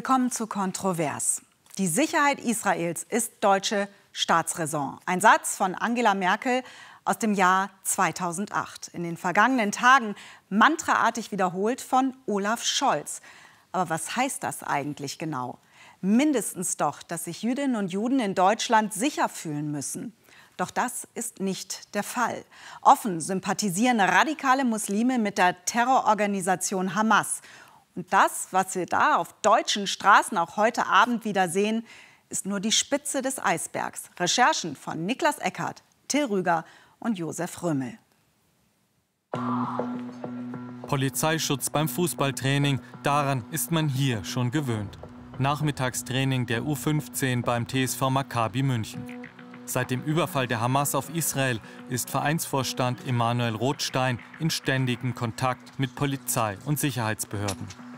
Willkommen zu Kontrovers. Die Sicherheit Israels ist deutsche Staatsräson. Ein Satz von Angela Merkel aus dem Jahr 2008. In den vergangenen Tagen mantraartig wiederholt von Olaf Scholz. Aber was heißt das eigentlich genau? Mindestens doch, dass sich Jüdinnen und Juden in Deutschland sicher fühlen müssen. Doch das ist nicht der Fall. Offen sympathisieren radikale Muslime mit der Terrororganisation Hamas. Und das, was wir da auf deutschen Straßen auch heute Abend wieder sehen, ist nur die Spitze des Eisbergs. Recherchen von Niklas Eckert, Till Rüger und Josef Römmel. Polizeischutz beim Fußballtraining, daran ist man hier schon gewöhnt. Nachmittagstraining der U15 beim TSV Maccabi München. Seit dem Überfall der Hamas auf Israel ist Vereinsvorstand Emanuel Rothstein in ständigem Kontakt mit Polizei und Sicherheitsbehörden.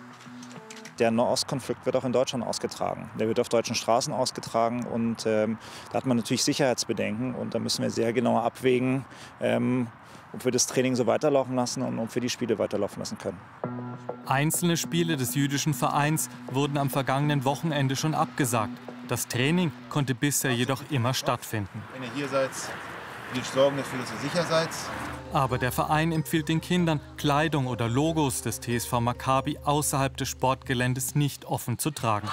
Der Nahostkonflikt wird auch in Deutschland ausgetragen. Der wird auf deutschen Straßen ausgetragen und ähm, da hat man natürlich Sicherheitsbedenken und da müssen wir sehr genau abwägen, ähm, ob wir das Training so weiterlaufen lassen und ob wir die Spiele weiterlaufen lassen können. Einzelne Spiele des jüdischen Vereins wurden am vergangenen Wochenende schon abgesagt. Das Training konnte bisher jedoch immer stattfinden. Wenn ihr hier seid, wir sorgen dafür, dass ihr sicher seid. Aber der Verein empfiehlt den Kindern, Kleidung oder Logos des TSV Maccabi außerhalb des Sportgeländes nicht offen zu tragen.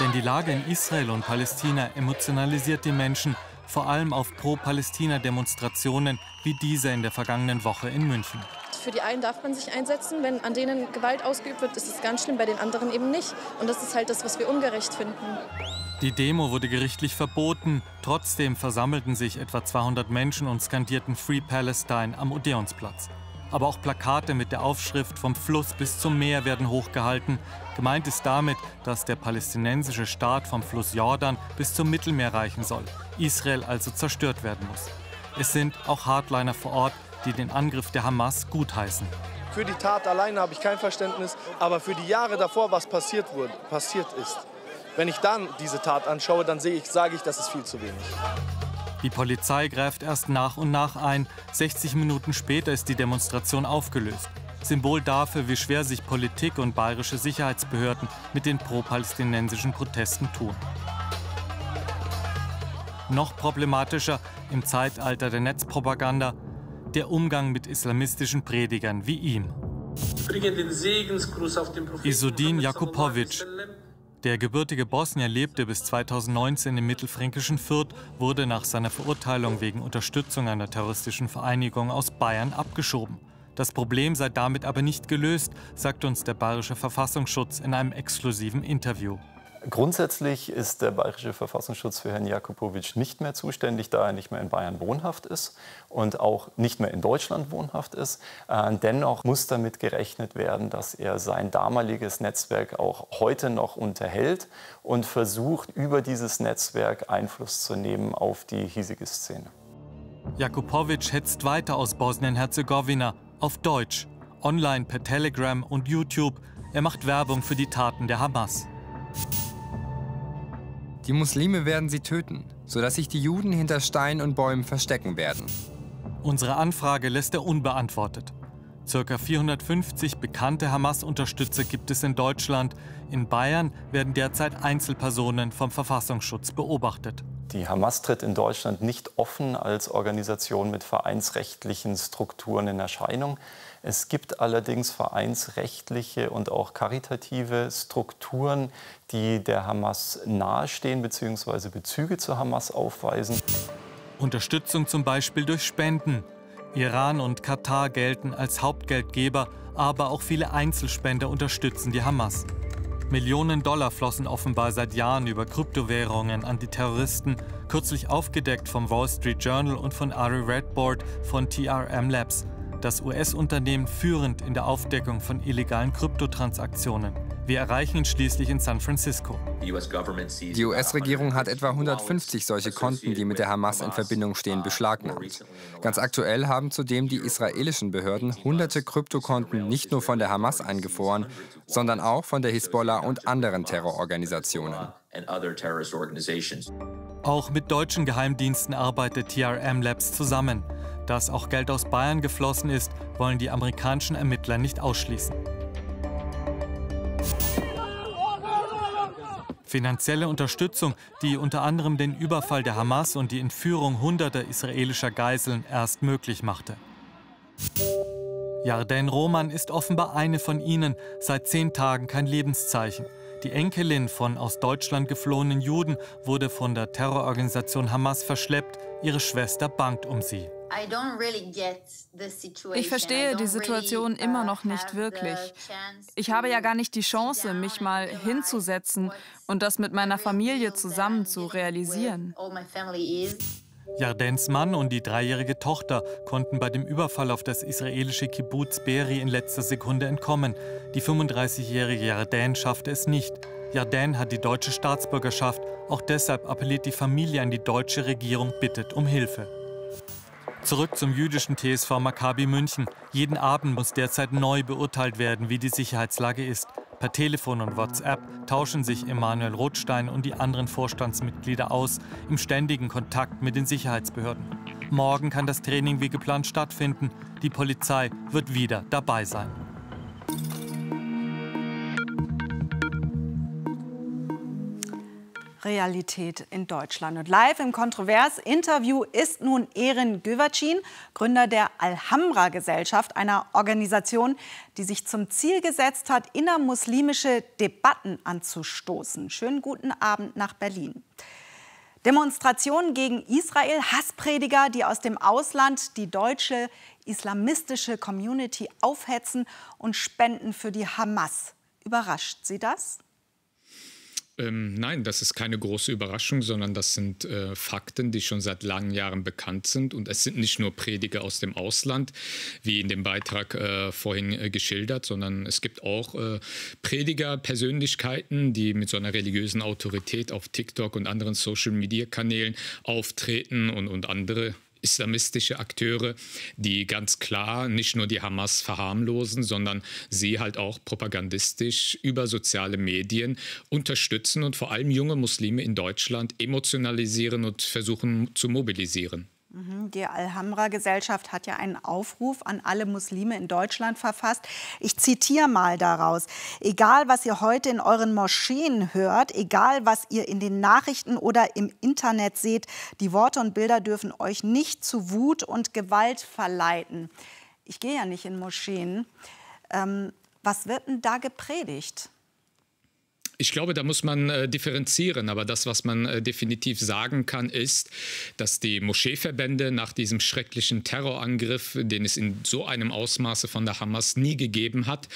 Denn die Lage in Israel und Palästina emotionalisiert die Menschen, vor allem auf Pro-Palästina-Demonstrationen wie diese in der vergangenen Woche in München. Für die einen darf man sich einsetzen, wenn an denen Gewalt ausgeübt wird, ist es ganz schlimm, bei den anderen eben nicht. Und das ist halt das, was wir ungerecht finden. Die Demo wurde gerichtlich verboten. Trotzdem versammelten sich etwa 200 Menschen und skandierten Free Palestine am Odeonsplatz. Aber auch Plakate mit der Aufschrift vom Fluss bis zum Meer werden hochgehalten. Gemeint ist damit, dass der palästinensische Staat vom Fluss Jordan bis zum Mittelmeer reichen soll. Israel also zerstört werden muss. Es sind auch Hardliner vor Ort, die den Angriff der Hamas gutheißen. Für die Tat alleine habe ich kein Verständnis, aber für die Jahre davor, was passiert, wurde, passiert ist, wenn ich dann diese Tat anschaue, dann sehe ich, sage ich, das ist viel zu wenig. Die Polizei greift erst nach und nach ein. 60 Minuten später ist die Demonstration aufgelöst. Symbol dafür, wie schwer sich Politik und bayerische Sicherheitsbehörden mit den pro-palästinensischen Protesten tun. Noch problematischer im Zeitalter der Netzpropaganda der Umgang mit islamistischen Predigern wie ihm. Isudin Jakupovic, der gebürtige Bosnier lebte bis 2019 im mittelfränkischen Fürth, wurde nach seiner Verurteilung wegen Unterstützung einer terroristischen Vereinigung aus Bayern abgeschoben. Das Problem sei damit aber nicht gelöst, sagt uns der bayerische Verfassungsschutz in einem exklusiven Interview. Grundsätzlich ist der Bayerische Verfassungsschutz für Herrn Jakubowitsch nicht mehr zuständig, da er nicht mehr in Bayern wohnhaft ist und auch nicht mehr in Deutschland wohnhaft ist. Äh, dennoch muss damit gerechnet werden, dass er sein damaliges Netzwerk auch heute noch unterhält und versucht, über dieses Netzwerk Einfluss zu nehmen auf die hiesige Szene. Jakubowitsch hetzt weiter aus Bosnien-Herzegowina auf Deutsch, online per Telegram und YouTube. Er macht Werbung für die Taten der Hamas. Die Muslime werden sie töten, sodass sich die Juden hinter Steinen und Bäumen verstecken werden. Unsere Anfrage lässt er unbeantwortet. Circa 450 bekannte Hamas-Unterstützer gibt es in Deutschland. In Bayern werden derzeit Einzelpersonen vom Verfassungsschutz beobachtet. Die Hamas tritt in Deutschland nicht offen als Organisation mit vereinsrechtlichen Strukturen in Erscheinung. Es gibt allerdings vereinsrechtliche und auch karitative Strukturen, die der Hamas nahestehen bzw. Bezüge zur Hamas aufweisen. Unterstützung zum Beispiel durch Spenden. Iran und Katar gelten als Hauptgeldgeber, aber auch viele Einzelspender unterstützen die Hamas. Millionen Dollar flossen offenbar seit Jahren über Kryptowährungen an die Terroristen, kürzlich aufgedeckt vom Wall Street Journal und von Ari Redboard von TRM Labs das US-Unternehmen führend in der Aufdeckung von illegalen Kryptotransaktionen. Wir erreichen ihn schließlich in San Francisco. Die US-Regierung hat etwa 150 solche Konten, die mit der Hamas in Verbindung stehen, beschlagnahmt. Ganz aktuell haben zudem die israelischen Behörden hunderte Kryptokonten nicht nur von der Hamas eingefroren, sondern auch von der Hisbollah und anderen Terrororganisationen. Auch mit deutschen Geheimdiensten arbeitet TRM Labs zusammen. Dass auch Geld aus Bayern geflossen ist, wollen die amerikanischen Ermittler nicht ausschließen. Finanzielle Unterstützung, die unter anderem den Überfall der Hamas und die Entführung hunderter israelischer Geiseln erst möglich machte. Yarden Roman ist offenbar eine von ihnen, seit zehn Tagen kein Lebenszeichen. Die Enkelin von aus Deutschland geflohenen Juden wurde von der Terrororganisation Hamas verschleppt. Ihre Schwester bangt um sie. Ich verstehe die Situation uh, immer noch nicht wirklich. Ich habe ja gar nicht die Chance, mich mal hinzusetzen und das mit meiner Familie zusammen zu realisieren. Jardens Mann und die dreijährige Tochter konnten bei dem Überfall auf das israelische Kibbutz Beri in letzter Sekunde entkommen. Die 35-jährige Yarden schaffte es nicht. Yarden hat die deutsche Staatsbürgerschaft. Auch deshalb appelliert die Familie an die deutsche Regierung, bittet um Hilfe. Zurück zum jüdischen TSV Maccabi München. Jeden Abend muss derzeit neu beurteilt werden, wie die Sicherheitslage ist. Per Telefon und WhatsApp tauschen sich Emanuel Rothstein und die anderen Vorstandsmitglieder aus, im ständigen Kontakt mit den Sicherheitsbehörden. Morgen kann das Training wie geplant stattfinden. Die Polizei wird wieder dabei sein. Realität in Deutschland. Und live im Kontrovers-Interview ist nun Erin Güvercin, Gründer der Alhambra-Gesellschaft, einer Organisation, die sich zum Ziel gesetzt hat, innermuslimische Debatten anzustoßen. Schönen guten Abend nach Berlin. Demonstrationen gegen Israel, Hassprediger, die aus dem Ausland die deutsche islamistische Community aufhetzen und spenden für die Hamas. Überrascht Sie das? Ähm, nein, das ist keine große Überraschung, sondern das sind äh, Fakten, die schon seit langen Jahren bekannt sind. Und es sind nicht nur Prediger aus dem Ausland, wie in dem Beitrag äh, vorhin äh, geschildert, sondern es gibt auch äh, Prediger, Persönlichkeiten, die mit so einer religiösen Autorität auf TikTok und anderen Social-Media-Kanälen auftreten und, und andere islamistische Akteure, die ganz klar nicht nur die Hamas verharmlosen, sondern sie halt auch propagandistisch über soziale Medien unterstützen und vor allem junge Muslime in Deutschland emotionalisieren und versuchen zu mobilisieren. Mhm, die Alhambra-Gesellschaft hat ja einen Aufruf an alle Muslime in Deutschland verfasst. Ich zitiere mal daraus. Egal, was ihr heute in euren Moscheen hört, egal, was ihr in den Nachrichten oder im Internet seht, die Worte und Bilder dürfen euch nicht zu Wut und Gewalt verleiten. Ich gehe ja nicht in Moscheen. Ähm, was wird denn da gepredigt? Ich glaube, da muss man äh, differenzieren. Aber das, was man äh, definitiv sagen kann, ist, dass die Moscheeverbände nach diesem schrecklichen Terrorangriff, den es in so einem Ausmaße von der Hamas nie gegeben hat,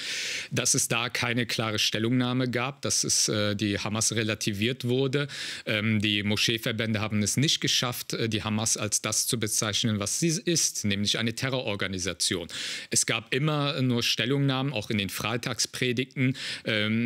dass es da keine klare Stellungnahme gab, dass es äh, die Hamas relativiert wurde. Ähm, die Moscheeverbände haben es nicht geschafft, äh, die Hamas als das zu bezeichnen, was sie ist, nämlich eine Terrororganisation. Es gab immer nur Stellungnahmen, auch in den Freitagspredigten ähm,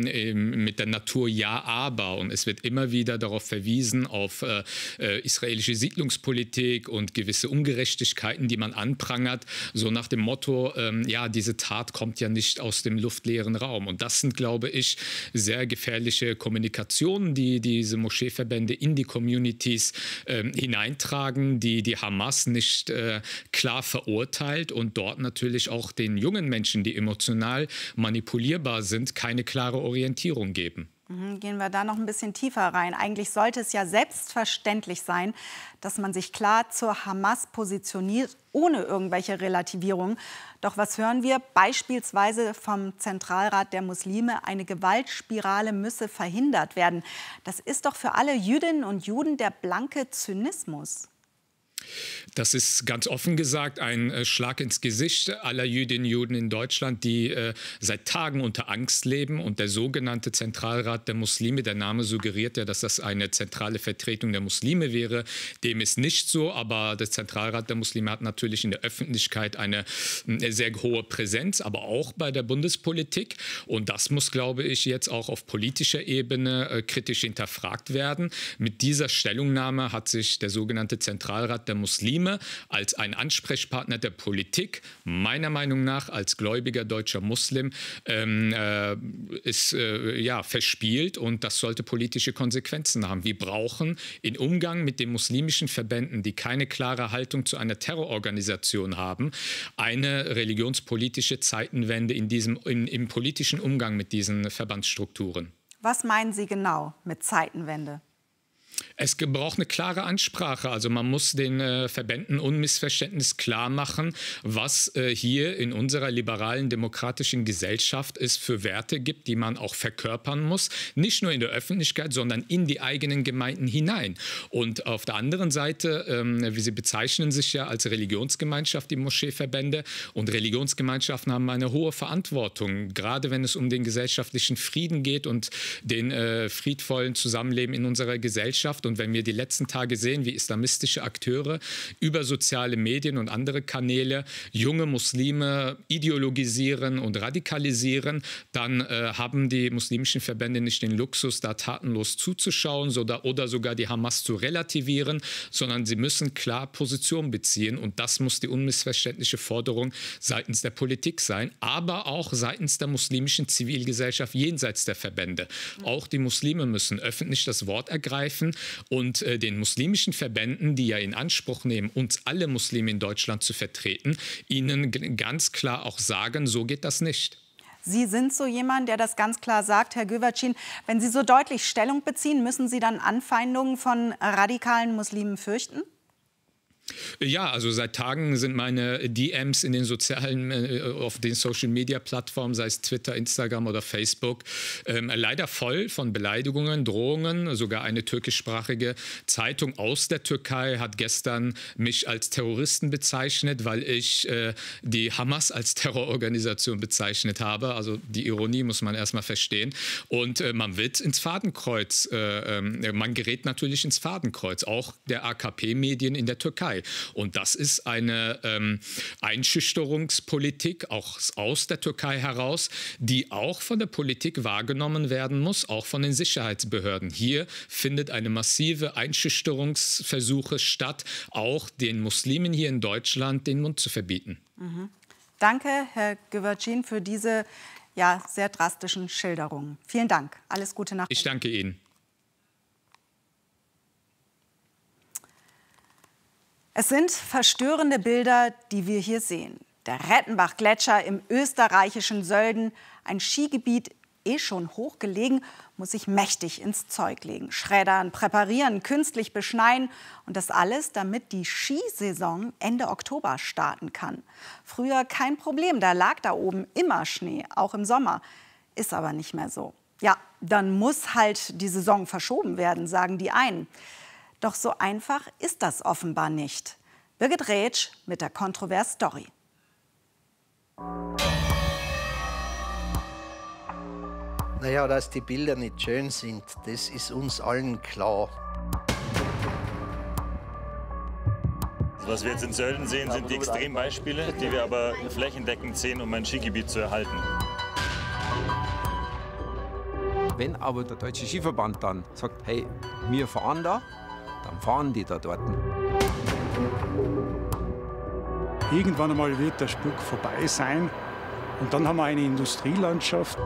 mit der Natur Natur ja, aber. Und es wird immer wieder darauf verwiesen, auf äh, äh, israelische Siedlungspolitik und gewisse Ungerechtigkeiten, die man anprangert, so nach dem Motto, ähm, ja, diese Tat kommt ja nicht aus dem luftleeren Raum. Und das sind, glaube ich, sehr gefährliche Kommunikationen, die diese Moscheeverbände in die Communities äh, hineintragen, die die Hamas nicht äh, klar verurteilt und dort natürlich auch den jungen Menschen, die emotional manipulierbar sind, keine klare Orientierung geben. Mhm, gehen wir da noch ein bisschen tiefer rein. Eigentlich sollte es ja selbstverständlich sein, dass man sich klar zur Hamas positioniert, ohne irgendwelche Relativierungen. Doch was hören wir? Beispielsweise vom Zentralrat der Muslime, eine Gewaltspirale müsse verhindert werden. Das ist doch für alle Jüdinnen und Juden der blanke Zynismus. Das ist ganz offen gesagt ein äh, Schlag ins Gesicht aller Jüdinnen und Juden in Deutschland, die äh, seit Tagen unter Angst leben. Und der sogenannte Zentralrat der Muslime, der Name suggeriert ja, dass das eine zentrale Vertretung der Muslime wäre. Dem ist nicht so, aber der Zentralrat der Muslime hat natürlich in der Öffentlichkeit eine, eine sehr hohe Präsenz, aber auch bei der Bundespolitik. Und das muss, glaube ich, jetzt auch auf politischer Ebene äh, kritisch hinterfragt werden. Mit dieser Stellungnahme hat sich der sogenannte Zentralrat der Muslime als ein Ansprechpartner der Politik, meiner Meinung nach als gläubiger deutscher Muslim, ähm, äh, ist äh, ja, verspielt und das sollte politische Konsequenzen haben. Wir brauchen im Umgang mit den muslimischen Verbänden, die keine klare Haltung zu einer Terrororganisation haben, eine religionspolitische Zeitenwende in diesem, in, im politischen Umgang mit diesen Verbandsstrukturen. Was meinen Sie genau mit Zeitenwende? Es braucht eine klare Ansprache. Also man muss den äh, Verbänden unmissverständnis klar machen, was äh, hier in unserer liberalen demokratischen Gesellschaft es für Werte gibt, die man auch verkörpern muss. Nicht nur in der Öffentlichkeit, sondern in die eigenen Gemeinden hinein. Und auf der anderen Seite, ähm, wie Sie bezeichnen sich ja als Religionsgemeinschaft, die Moscheeverbände. Und Religionsgemeinschaften haben eine hohe Verantwortung, gerade wenn es um den gesellschaftlichen Frieden geht und den äh, friedvollen Zusammenleben in unserer Gesellschaft. Und wenn wir die letzten Tage sehen, wie islamistische Akteure über soziale Medien und andere Kanäle junge Muslime ideologisieren und radikalisieren, dann äh, haben die muslimischen Verbände nicht den Luxus, da tatenlos zuzuschauen oder, oder sogar die Hamas zu relativieren, sondern sie müssen klar Position beziehen. Und das muss die unmissverständliche Forderung seitens der Politik sein, aber auch seitens der muslimischen Zivilgesellschaft jenseits der Verbände. Auch die Muslime müssen öffentlich das Wort ergreifen und äh, den muslimischen Verbänden, die ja in Anspruch nehmen, uns alle Muslime in Deutschland zu vertreten, ihnen ganz klar auch sagen, so geht das nicht. Sie sind so jemand, der das ganz klar sagt, Herr Güvercin. Wenn Sie so deutlich Stellung beziehen, müssen Sie dann Anfeindungen von radikalen Muslimen fürchten? Ja, also seit Tagen sind meine DMs in den sozialen, äh, auf den Social Media Plattformen, sei es Twitter, Instagram oder Facebook, ähm, leider voll von Beleidigungen, Drohungen. Sogar eine türkischsprachige Zeitung aus der Türkei hat gestern mich als Terroristen bezeichnet, weil ich äh, die Hamas als Terrororganisation bezeichnet habe. Also die Ironie muss man erstmal verstehen. Und äh, man wird ins Fadenkreuz, äh, ähm, man gerät natürlich ins Fadenkreuz, auch der AKP-Medien in der Türkei. Türkei. Und das ist eine ähm, Einschüchterungspolitik auch aus der Türkei heraus, die auch von der Politik wahrgenommen werden muss, auch von den Sicherheitsbehörden. Hier findet eine massive Einschüchterungsversuche statt, auch den Muslimen hier in Deutschland den Mund zu verbieten. Mhm. Danke, Herr Güvercin, für diese ja, sehr drastischen Schilderungen. Vielen Dank. Alles Gute nach. Ich danke Ihnen. Es sind verstörende Bilder, die wir hier sehen. Der Rettenbach-Gletscher im österreichischen Sölden, ein Skigebiet, eh schon hochgelegen, muss sich mächtig ins Zeug legen. Schreddern, präparieren, künstlich beschneien und das alles, damit die Skisaison Ende Oktober starten kann. Früher kein Problem, da lag da oben immer Schnee, auch im Sommer. Ist aber nicht mehr so. Ja, dann muss halt die Saison verschoben werden, sagen die einen. Doch so einfach ist das offenbar nicht. Birgit Rätsch mit der Kontrovers Story. Naja, dass die Bilder nicht schön sind, das ist uns allen klar. Was wir jetzt in Sölden sehen, sind die Extrembeispiele, die wir aber flächendeckend sehen, um ein Skigebiet zu erhalten. Wenn aber der Deutsche Skiverband dann sagt, hey, wir fahren da, dann fahren die da dort. Irgendwann einmal wird der Spuk vorbei sein und dann haben wir eine Industrielandschaft.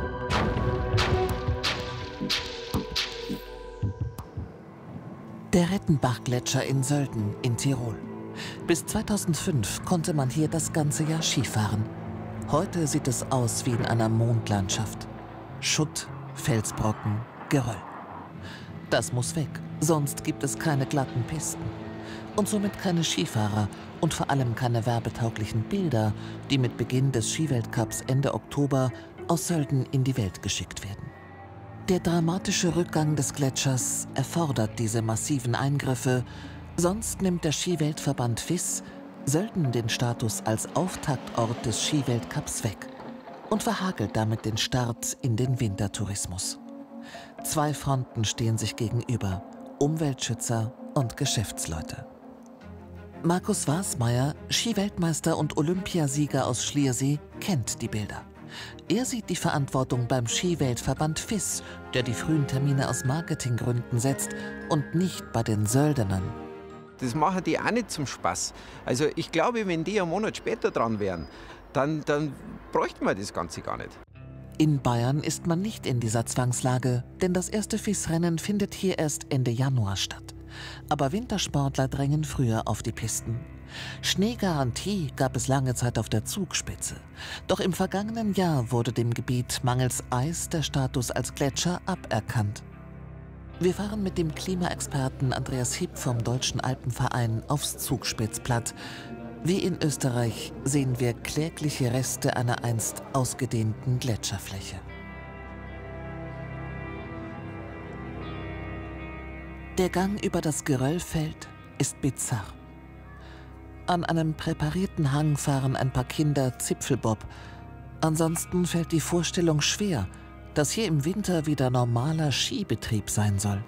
Der Rettenbach-Gletscher in Sölden in Tirol. Bis 2005 konnte man hier das ganze Jahr Skifahren. Heute sieht es aus wie in einer Mondlandschaft. Schutt, Felsbrocken, Geröll. Das muss weg, sonst gibt es keine glatten Pisten. Und somit keine Skifahrer und vor allem keine werbetauglichen Bilder, die mit Beginn des Skiweltcups Ende Oktober aus Sölden in die Welt geschickt werden. Der dramatische Rückgang des Gletschers erfordert diese massiven Eingriffe, sonst nimmt der Skiweltverband FIS Sölden den Status als Auftaktort des Skiweltcups weg und verhagelt damit den Start in den Wintertourismus. Zwei Fronten stehen sich gegenüber, Umweltschützer und Geschäftsleute. Markus Wasmeier, Skiweltmeister und Olympiasieger aus Schliersee, kennt die Bilder. Er sieht die Verantwortung beim Skiweltverband FIS, der die frühen Termine aus Marketinggründen setzt und nicht bei den Söldnern. Das machen die auch nicht zum Spaß. Also ich glaube, wenn die einen Monat später dran wären, dann, dann bräuchten wir das Ganze gar nicht. In Bayern ist man nicht in dieser Zwangslage, denn das erste FIS-Rennen findet hier erst Ende Januar statt. Aber Wintersportler drängen früher auf die Pisten. Schneegarantie gab es lange Zeit auf der Zugspitze. Doch im vergangenen Jahr wurde dem Gebiet mangels Eis der Status als Gletscher aberkannt. Wir fahren mit dem Klimaexperten Andreas Hieb vom Deutschen Alpenverein aufs Zugspitzplatt. Wie in Österreich sehen wir klägliche Reste einer einst ausgedehnten Gletscherfläche. Der Gang über das Geröllfeld ist bizarr. An einem präparierten Hang fahren ein paar Kinder Zipfelbob. Ansonsten fällt die Vorstellung schwer, dass hier im Winter wieder normaler Skibetrieb sein soll.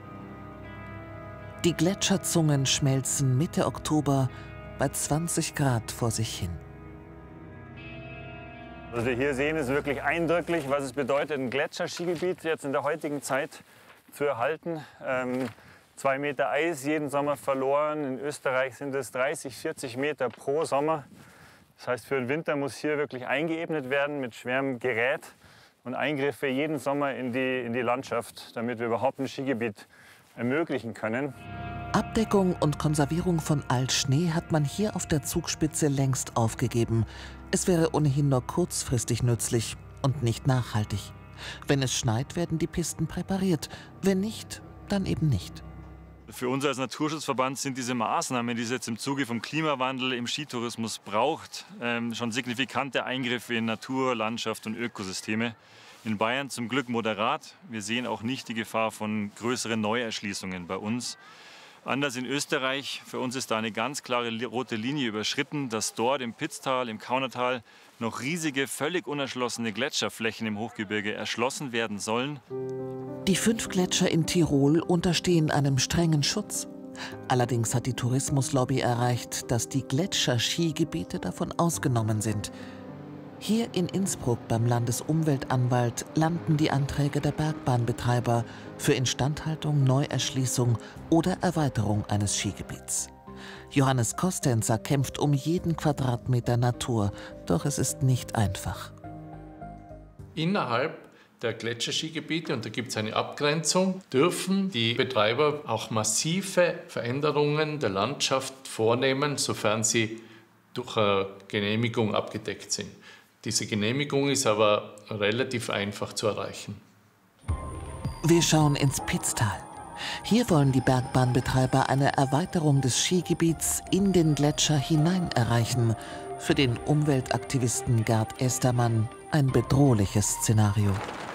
Die Gletscherzungen schmelzen Mitte Oktober bei 20 Grad vor sich hin. Was wir hier sehen, ist wirklich eindrücklich, was es bedeutet, ein Gletscherskigebiet jetzt in der heutigen Zeit zu erhalten. Ähm, zwei Meter Eis jeden Sommer verloren. In Österreich sind es 30, 40 Meter pro Sommer. Das heißt, für den Winter muss hier wirklich eingeebnet werden mit schwerem Gerät und Eingriffe jeden Sommer in die, in die Landschaft, damit wir überhaupt ein Skigebiet ermöglichen können. Abdeckung und Konservierung von Altschnee hat man hier auf der Zugspitze längst aufgegeben. Es wäre ohnehin nur kurzfristig nützlich und nicht nachhaltig. Wenn es schneit, werden die Pisten präpariert. Wenn nicht, dann eben nicht. Für uns als Naturschutzverband sind diese Maßnahmen, die es jetzt im Zuge vom Klimawandel im Skitourismus braucht, ähm, schon signifikante Eingriffe in Natur, Landschaft und Ökosysteme. In Bayern zum Glück moderat. Wir sehen auch nicht die Gefahr von größeren Neuerschließungen bei uns. Anders in Österreich, für uns ist da eine ganz klare rote Linie überschritten, dass dort im Pitztal, im Kaunertal noch riesige, völlig unerschlossene Gletscherflächen im Hochgebirge erschlossen werden sollen. Die fünf Gletscher in Tirol unterstehen einem strengen Schutz. Allerdings hat die Tourismuslobby erreicht, dass die Gletscherskigebiete davon ausgenommen sind. Hier in Innsbruck beim Landesumweltanwalt landen die Anträge der Bergbahnbetreiber für Instandhaltung, Neuerschließung oder Erweiterung eines Skigebiets. Johannes Kostenzer kämpft um jeden Quadratmeter Natur, doch es ist nicht einfach. Innerhalb der Gletscherskigebiete, und da gibt es eine Abgrenzung, dürfen die Betreiber auch massive Veränderungen der Landschaft vornehmen, sofern sie durch eine Genehmigung abgedeckt sind. Diese Genehmigung ist aber relativ einfach zu erreichen. Wir schauen ins Pitztal. Hier wollen die Bergbahnbetreiber eine Erweiterung des Skigebiets in den Gletscher hinein erreichen. Für den Umweltaktivisten Gerd Estermann ein bedrohliches Szenario.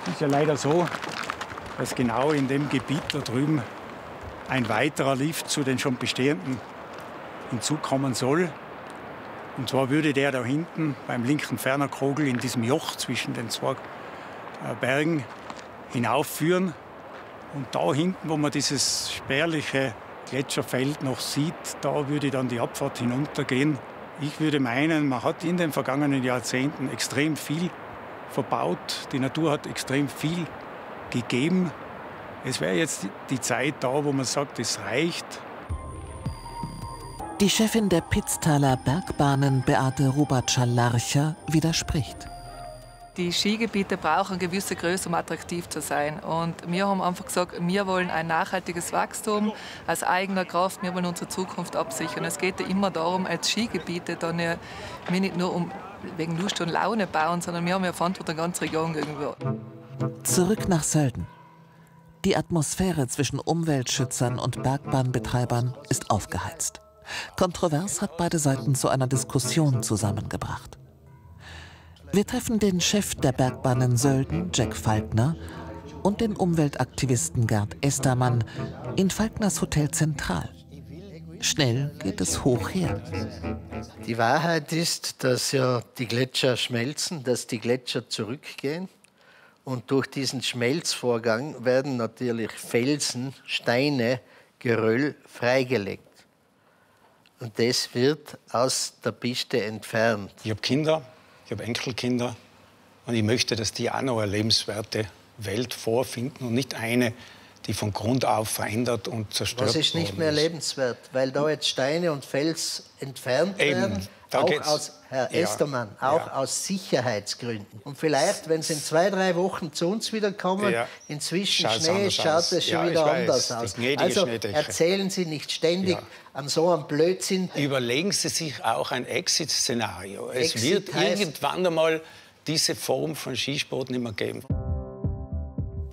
Es ist ja leider so, dass genau in dem Gebiet da drüben ein weiterer Lift zu den schon bestehenden hinzukommen soll. Und zwar würde der da hinten beim linken Fernerkogel in diesem Joch zwischen den zwei äh, Bergen hinaufführen. Und da hinten, wo man dieses spärliche Gletscherfeld noch sieht, da würde dann die Abfahrt hinuntergehen. Ich würde meinen, man hat in den vergangenen Jahrzehnten extrem viel verbaut. Die Natur hat extrem viel gegeben. Es wäre jetzt die Zeit da, wo man sagt, es reicht. Die Chefin der Pitztaler Bergbahnen, Beate Rubatscher-Larcher, widerspricht. Die Skigebiete brauchen eine gewisse Größe, um attraktiv zu sein. Und wir haben einfach gesagt, wir wollen ein nachhaltiges Wachstum aus eigener Kraft. Wir wollen unsere Zukunft absichern. Es geht ja immer darum, als Skigebiete dann ja, wir nicht nur um wegen Lust und Laune bauen, sondern wir haben ja Verantwortung der ganzen Region gegenüber. Zurück nach Sölden. Die Atmosphäre zwischen Umweltschützern und Bergbahnbetreibern ist aufgeheizt. Kontrovers hat beide Seiten zu einer Diskussion zusammengebracht. Wir treffen den Chef der Bergbahnen Sölden, Jack Falkner, und den Umweltaktivisten Gerd Estermann in Falkners Hotel Zentral. Schnell geht es hoch her. Die Wahrheit ist, dass ja die Gletscher schmelzen, dass die Gletscher zurückgehen. Und durch diesen Schmelzvorgang werden natürlich Felsen, Steine, Geröll freigelegt. Und das wird aus der Piste entfernt. Ich habe Kinder, ich habe Enkelkinder und ich möchte, dass die auch noch eine lebenswerte Welt vorfinden und nicht eine, die von Grund auf verändert und zerstört Was ist nicht mehr lebenswert, weil da jetzt Steine und Fels entfernt Eben, werden? Da auch aus, Herr ja, Estermann, auch ja. aus Sicherheitsgründen. Und vielleicht, wenn Sie in zwei, drei Wochen zu uns wieder kommen, Ja. inzwischen Schaut's Schnee, schaut es schon wieder anders aus. Also erzählen Sie nicht ständig Ja. an so einem Blödsinn. Überlegen Sie sich auch ein Exit-Szenario. Es Exit wird irgendwann einmal diese Form von Skisport nicht mehr geben.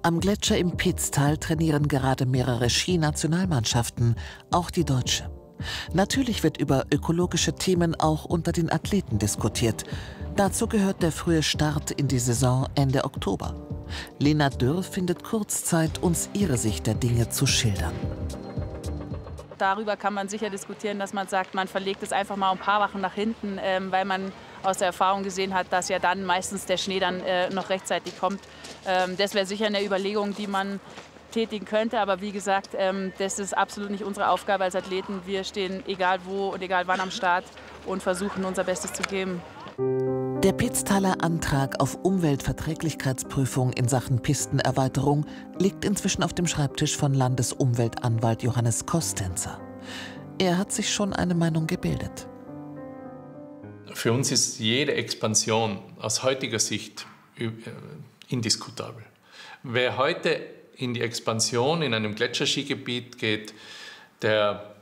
Am Gletscher im Pitztal trainieren gerade mehrere Skinationalmannschaften, auch die deutsche. Natürlich wird über ökologische Themen auch unter den Athleten diskutiert. Dazu gehört der frühe Start in die Saison Ende Oktober. Lena Dürr findet kurz Zeit, uns ihre Sicht der Dinge zu schildern. Darüber kann man sicher diskutieren, dass man sagt, man verlegt es einfach mal ein paar Wochen nach hinten, ähm, weil man aus der Erfahrung gesehen hat, dass ja dann meistens der Schnee dann äh, noch rechtzeitig kommt. Ähm, das wäre sicher eine Überlegung, die man tätigen könnte. Aber wie gesagt, ähm, das ist absolut nicht unsere Aufgabe als Athleten. Wir stehen egal wo und egal wann am Start und versuchen unser Bestes zu geben. Der Pitztaler Antrag auf Umweltverträglichkeitsprüfung in Sachen Pistenerweiterung liegt inzwischen auf dem Schreibtisch von Landesumweltanwalt Johannes Kostenzer. Er hat sich schon eine Meinung gebildet. Für uns ist jede Expansion aus heutiger Sicht äh, indiskutabel. Wer heute in die Expansion in einem Gletscherskigebiet geht, der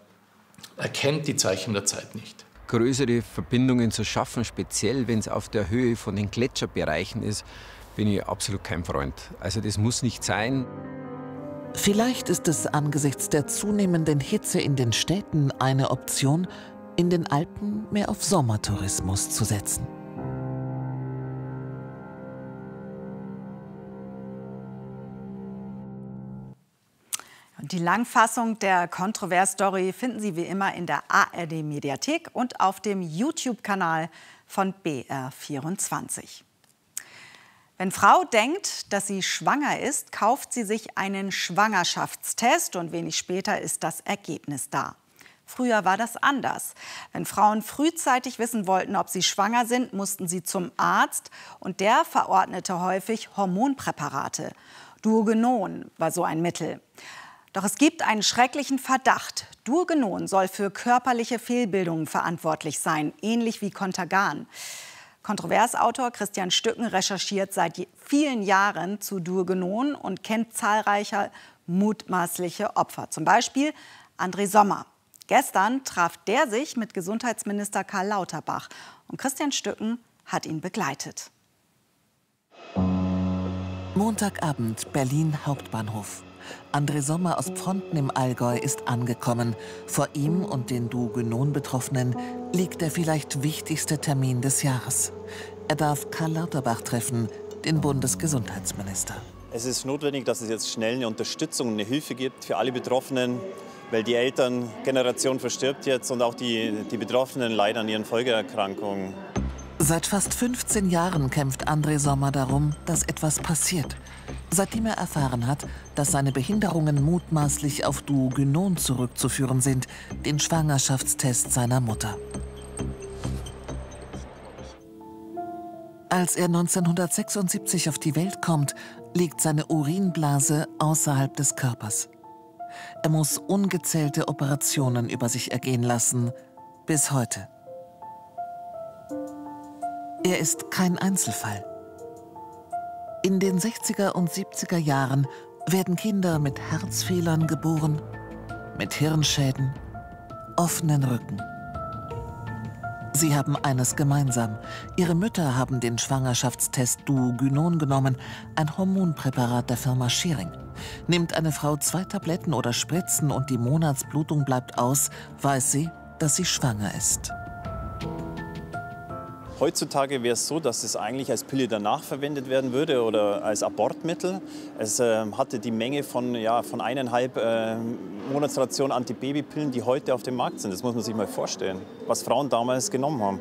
erkennt die Zeichen der Zeit nicht. größere Verbindungen zu schaffen, speziell wenn es auf der Höhe von den Gletscherbereichen ist, bin ich absolut kein Freund. Also das muss nicht sein. Vielleicht ist es angesichts der zunehmenden Hitze in den Städten eine Option, in den Alpen mehr auf Sommertourismus zu setzen. Die Langfassung der Kontrovers-Story finden Sie wie immer in der ARD-Mediathek und auf dem YouTube-Kanal von BR24. Wenn Frau denkt, dass sie schwanger ist, kauft sie sich einen Schwangerschaftstest und wenig später ist das Ergebnis da. Früher war das anders. Wenn Frauen frühzeitig wissen wollten, ob sie schwanger sind, mussten sie zum Arzt und der verordnete häufig Hormonpräparate. Duogenon war so ein Mittel. Doch es gibt einen schrecklichen Verdacht. Duogenon soll für körperliche Fehlbildungen verantwortlich sein, ähnlich wie Contergan. Kontroversautor Christian Stücken recherchiert seit vielen Jahren zu Duogenon und kennt zahlreiche mutmaßliche Opfer. Zum Beispiel André Sommer. Gestern traf der sich mit Gesundheitsminister Karl Lauterbach und Christian Stücken hat ihn begleitet. Montagabend, Berlin Hauptbahnhof. André Sommer aus Pfronten im Allgäu ist angekommen. Vor ihm und den Duogenon-Betroffenen liegt der vielleicht wichtigste Termin des Jahres. Er darf Karl Lauterbach treffen, den Bundesgesundheitsminister. Es ist notwendig, dass es jetzt schnell eine Unterstützung, eine Hilfe gibt für alle Betroffenen, weil die Elterngeneration verstirbt jetzt und auch die, die Betroffenen leiden an ihren Folgeerkrankungen. Seit fast 15 Jahren kämpft André Sommer darum, dass etwas passiert. Seitdem er erfahren hat, dass seine Behinderungen mutmaßlich auf Duogenon zurückzuführen sind, den Schwangerschaftstest seiner Mutter. Als er 1976 auf die Welt kommt, liegt seine Urinblase außerhalb des Körpers. Er muss ungezählte Operationen über sich ergehen lassen, bis heute. Er ist kein Einzelfall. In den 60er und 70er Jahren werden Kinder mit Herzfehlern geboren, mit Hirnschäden, offenen Rücken. Sie haben eines gemeinsam. Ihre Mütter haben den Schwangerschaftstest Duogynon genommen, ein Hormonpräparat der Firma Schering. Nimmt eine Frau zwei Tabletten oder Spritzen und die Monatsblutung bleibt aus, weiß sie, dass sie schwanger ist. Heutzutage wäre es so, dass es eigentlich als Pille danach verwendet werden würde oder als Abortmittel. Es äh, hatte die Menge von, ja, von eineinhalb äh, Monatsration Antibabypillen, die heute auf dem Markt sind. Das muss man sich mal vorstellen, was Frauen damals genommen haben.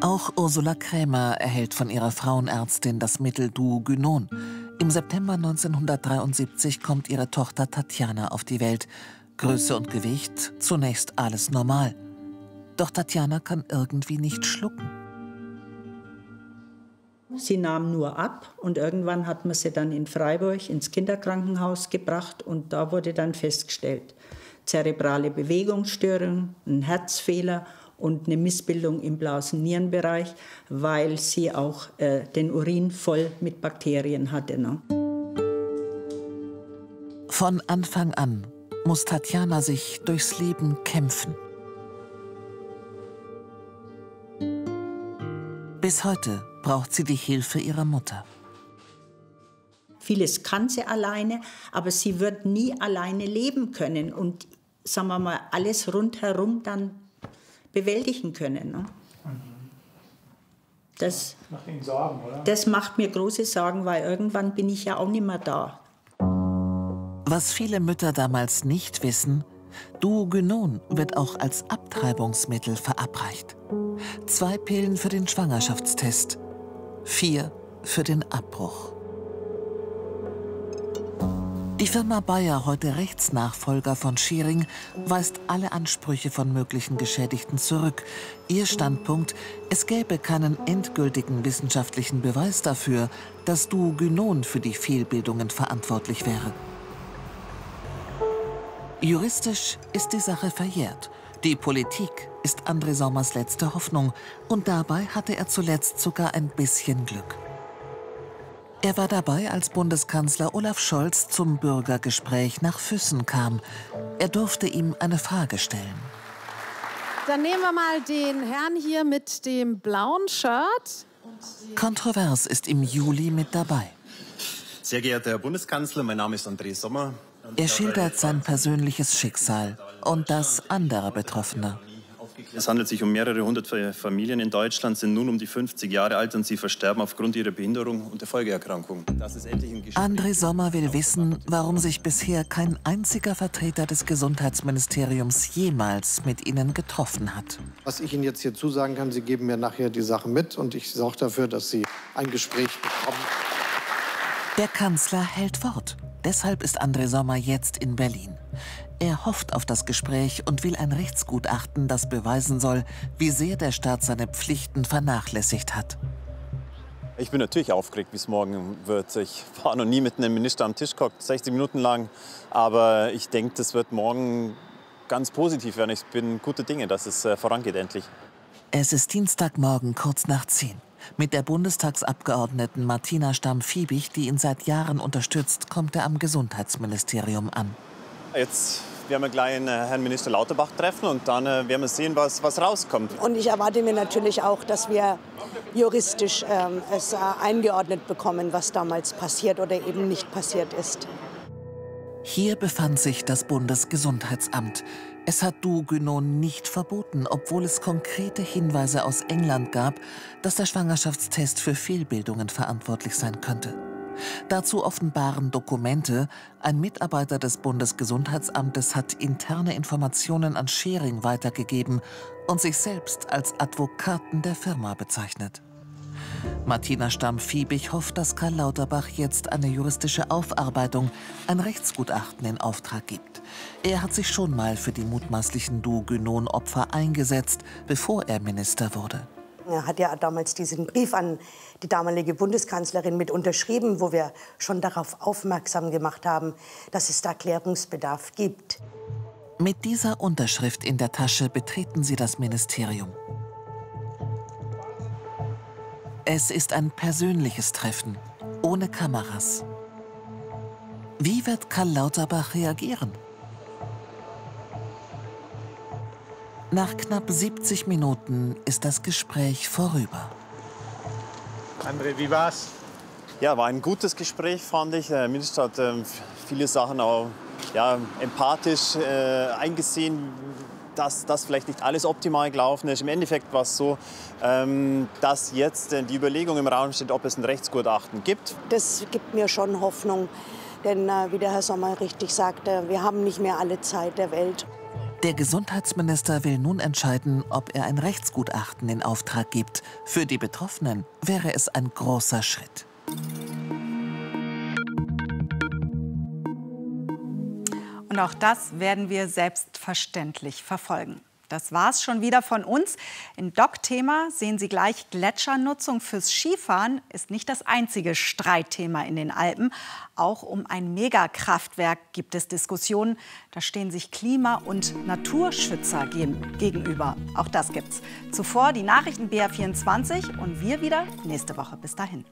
Auch Ursula Krämer erhält von ihrer Frauenärztin das Mittel Duogynon. Im September 1973 kommt ihre Tochter Tatjana auf die Welt. Größe und Gewicht, zunächst alles normal. Doch Tatjana kann irgendwie nicht schlucken. Sie nahm nur ab und irgendwann hat man sie dann in Freiburg ins Kinderkrankenhaus gebracht und da wurde dann festgestellt, zerebrale Bewegungsstörung, ein Herzfehler und eine Missbildung im Blasen-Nierenbereich, weil sie auch äh, den Urin voll mit Bakterien hatte. Ne? Von Anfang an muss Tatjana sich durchs Leben kämpfen. Bis heute braucht sie die Hilfe ihrer Mutter. Vieles kann sie alleine, aber sie wird nie alleine leben können und sagen wir mal alles rundherum dann bewältigen können. Ne? Das, macht Ihnen Sorgen, oder? das macht mir große Sorgen, weil irgendwann bin ich ja auch nicht mehr da. Was viele Mütter damals nicht wissen, Duogynon wird auch als Abtreibungsmittel verabreicht. Zwei Pillen für den Schwangerschaftstest, vier für den Abbruch. Die Firma Bayer, heute Rechtsnachfolger von Schering, weist alle Ansprüche von möglichen Geschädigten zurück. Ihr Standpunkt, es gäbe keinen endgültigen wissenschaftlichen Beweis dafür, dass Duogynon für die Fehlbildungen verantwortlich wäre. Juristisch ist die Sache verjährt. Die Politik ist André Sommers letzte Hoffnung und dabei hatte er zuletzt sogar ein bisschen Glück. Er war dabei, als Bundeskanzler Olaf Scholz zum Bürgergespräch nach Füssen kam. Er durfte ihm eine Frage stellen. Dann nehmen wir mal den Herrn hier mit dem blauen Shirt. Kontrovers ist im Juli mit dabei. Sehr geehrter Herr Bundeskanzler, mein Name ist André Sommer. Er schildert sein persönliches Schicksal und das anderer Betroffener. Es handelt sich um mehrere hundert Familien in Deutschland, sind nun um die 50 Jahre alt und sie versterben aufgrund ihrer Behinderung und der Folgeerkrankung. André Sommer will wissen, warum sich bisher kein einziger Vertreter des Gesundheitsministeriums jemals mit ihnen getroffen hat. Was ich Ihnen jetzt hier zusagen kann, Sie geben mir nachher die Sachen mit und ich sorge dafür, dass Sie ein Gespräch bekommen. Der Kanzler hält Wort. Deshalb ist André Sommer jetzt in Berlin. Er hofft auf das Gespräch und will ein Rechtsgutachten, das beweisen soll, wie sehr der Staat seine Pflichten vernachlässigt hat. Ich bin natürlich aufgeregt, wie es morgen wird. Ich war noch nie mit einem Minister am Tisch gehockt, 60 Minuten lang. Aber ich denke, das wird morgen ganz positiv werden. Ich bin gute Dinge, dass es äh, vorangeht endlich. Es ist Dienstagmorgen kurz nach 10. Mit der Bundestagsabgeordneten Martina Stamm-Fiebig, die ihn seit Jahren unterstützt, kommt er am Gesundheitsministerium an. Jetzt werden wir gleich einen Herrn Minister Lauterbach treffen und dann äh, werden wir sehen, was, was rauskommt. Und ich erwarte mir natürlich auch, dass wir juristisch ähm, es äh, eingeordnet bekommen, was damals passiert oder eben nicht passiert ist. Hier befand sich das Bundesgesundheitsamt. Es hat Duogynon nicht verboten, obwohl es konkrete Hinweise aus England gab, dass der Schwangerschaftstest für Fehlbildungen verantwortlich sein könnte. Dazu offenbaren Dokumente, ein Mitarbeiter des Bundesgesundheitsamtes hat interne Informationen an Schering weitergegeben und sich selbst als Advokaten der Firma bezeichnet. Martina Stamm-Fiebig hofft, dass Karl Lauterbach jetzt eine juristische Aufarbeitung, ein Rechtsgutachten in Auftrag gibt. Er hat sich schon mal für die mutmaßlichen Duogynon-Opfer eingesetzt, bevor er Minister wurde. Er hat ja damals diesen Brief an die damalige Bundeskanzlerin mit unterschrieben, wo wir schon darauf aufmerksam gemacht haben, dass es da Klärungsbedarf gibt. Mit dieser Unterschrift in der Tasche betreten sie das Ministerium. Es ist ein persönliches Treffen, ohne Kameras. Wie wird Karl Lauterbach reagieren? Nach knapp 70 Minuten ist das Gespräch vorüber. André, wie war's? Ja, war ein gutes Gespräch, fand ich. Der Minister hat äh, viele Sachen auch ja, empathisch äh, eingesehen, dass das vielleicht nicht alles optimal gelaufen ist. Im Endeffekt war es so, ähm, dass jetzt äh, die Überlegung im Raum steht, ob es ein Rechtsgutachten gibt. Das gibt mir schon Hoffnung, denn äh, wie der Herr Sommer richtig sagte, wir haben nicht mehr alle Zeit der Welt. Der Gesundheitsminister will nun entscheiden, ob er ein Rechtsgutachten in Auftrag gibt. Für die Betroffenen wäre es ein großer Schritt. Und auch das werden wir selbstverständlich verfolgen. Das war's schon wieder von uns. In Doc-Thema sehen Sie gleich, Gletschernutzung fürs Skifahren ist nicht das einzige Streitthema in den Alpen. Auch um ein Megakraftwerk gibt es Diskussionen. Da stehen sich Klima- und Naturschützer gegenüber. Auch das gibt's. Zuvor die Nachrichten BR24 und wir wieder nächste Woche. Bis dahin.